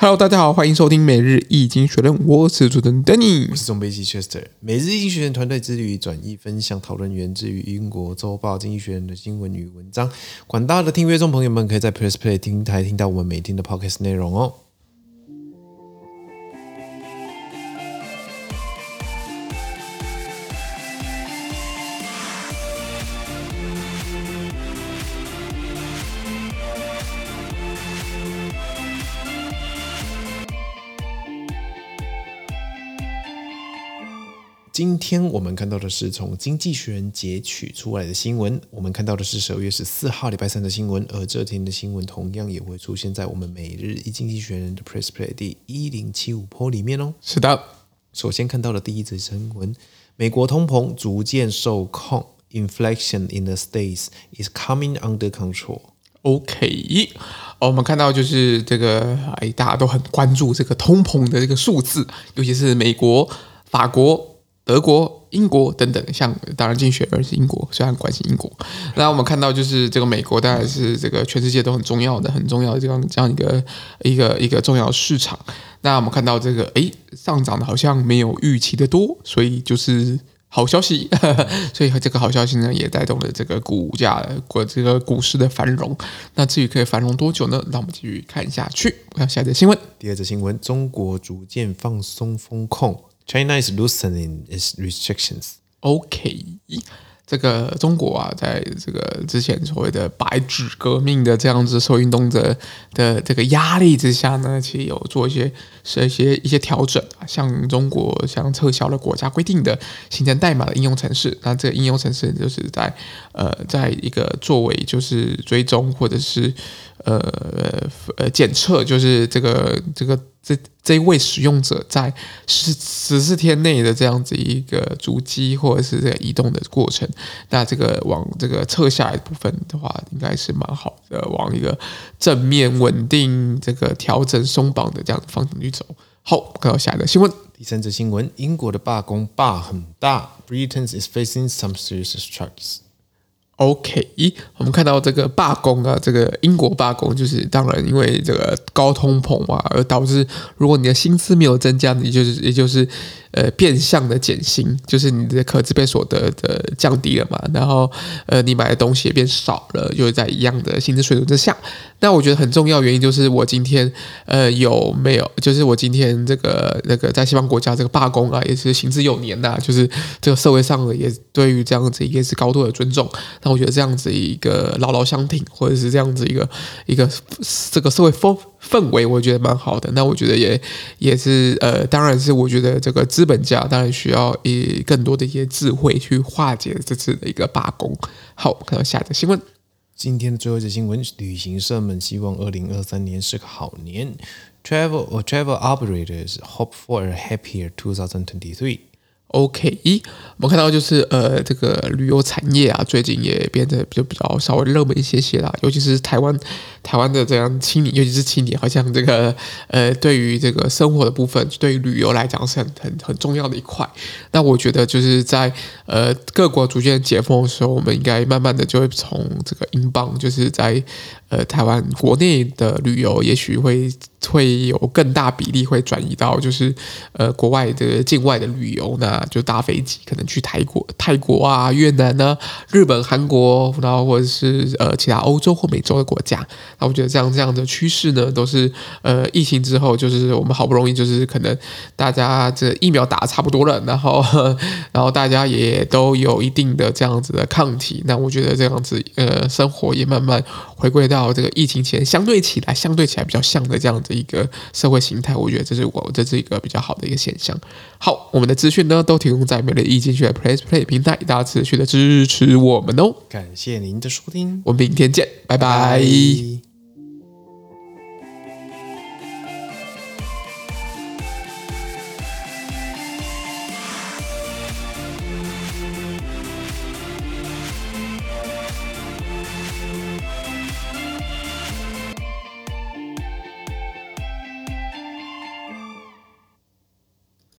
Hello，大家好，欢迎收听每日易经学人，我是主持人 Danny，我是总编辑 Chester。每日易经学人团队致力于转译分享讨论源自于英国周报《经济学人》的新闻与文章。广大的听阅众朋友们，可以在 Press Play 听台听到我们每天的 Podcast 内容哦。今天我们看到的是从《经济学人》截取出来的新闻。我们看到的是十二月十四号礼拜三的新闻，而这天的新闻同样也会出现在我们每日一经济学人的 Press Play 第一零七五 Po 里面哦。是的，首先看到的第一则新闻：美国通膨逐渐受控，Inflation in the States is coming under control。OK，我们看到就是这个，哎，大家都很关注这个通膨的这个数字，尤其是美国、法国。德国、英国等等，像当然经济学人是英国，虽然关心英国。那我们看到就是这个美国，当然是这个全世界都很重要的、很重要的这样这样一个一个一个重要市场。那我们看到这个，哎，上涨的好像没有预期的多，所以就是好消息。所以这个好消息呢，也带动了这个股价、国这个股市的繁荣。那至于可以繁荣多久呢？让我们继续看下去。看下一则新闻。第二则新闻：中国逐渐放松风控。China is loosening its restrictions. OK，这个中国啊，在这个之前所谓的“白纸革命”的这样子受运动的的这个压力之下呢，其实有做一些是一些一些调整啊，像中国像撤销了国家规定的形成代码的应用程式，那这个应用程式就是在呃，在一个作为就是追踪或者是。呃呃检测就是这个这个这这一位使用者在十十四天内的这样子一个足迹或者是这个移动的过程，那这个往这个撤下来的部分的话，应该是蛮好的，往一个正面稳定这个调整松绑的这样的方向去走。好，看到下一个新闻，第三则新闻，英国的罢工罢很大，Britain is facing some serious strikes。OK，我们看到这个罢工啊，这个英国罢工，就是当然因为这个高通膨啊，而导致如果你的薪资没有增加，你就是也就是呃变相的减薪，就是你的可支配所得的降低了嘛，然后呃你买的东西也变少了，就是在一样的薪资水准之下。那我觉得很重要原因就是我今天呃有没有，就是我今天这个那个在西方国家这个罢工啊，也是行之有年呐，就是这个社会上也对于这样子也是高度的尊重。那我觉得这样子一个牢牢相挺，或者是这样子一个一个这个社会氛氛围，我觉得蛮好的。那我觉得也也是呃，当然是我觉得这个资本家当然需要以更多的一些智慧去化解这次的一个罢工。好我，看到下一个新闻。今天的最后一则新闻：旅行社们希望二零二三年是个好年。Travel or travel operators hope for a happier 2023。OK，我们看到就是呃，这个旅游产业啊，最近也变得就比较稍微热门一些些啦。尤其是台湾，台湾的这样青年，尤其是青年，好像这个呃，对于这个生活的部分，对于旅游来讲是很很很重要的一块。那我觉得就是在呃各国逐渐解封的时候，我们应该慢慢的就会从这个英镑，就是在呃台湾国内的旅游，也许会。会有更大比例会转移到就是呃国外的境外的旅游，那就搭飞机可能去泰国、泰国啊、越南呢、日本、韩国，然后或者是呃其他欧洲或美洲的国家。那我觉得这样这样的趋势呢，都是呃疫情之后，就是我们好不容易就是可能大家这疫苗打的差不多了，然后 然后大家也都有一定的这样子的抗体。那我觉得这样子呃生活也慢慢回归到这个疫情前相对起来相对起来比较像的这样子。一个社会形态，我觉得这是我这是一个比较好的一个现象。好，我们的资讯呢都提供在每日一经济学人 Press Play 平台，大家持续的支持我们哦。感谢您的收听，我们明天见，拜拜。拜拜。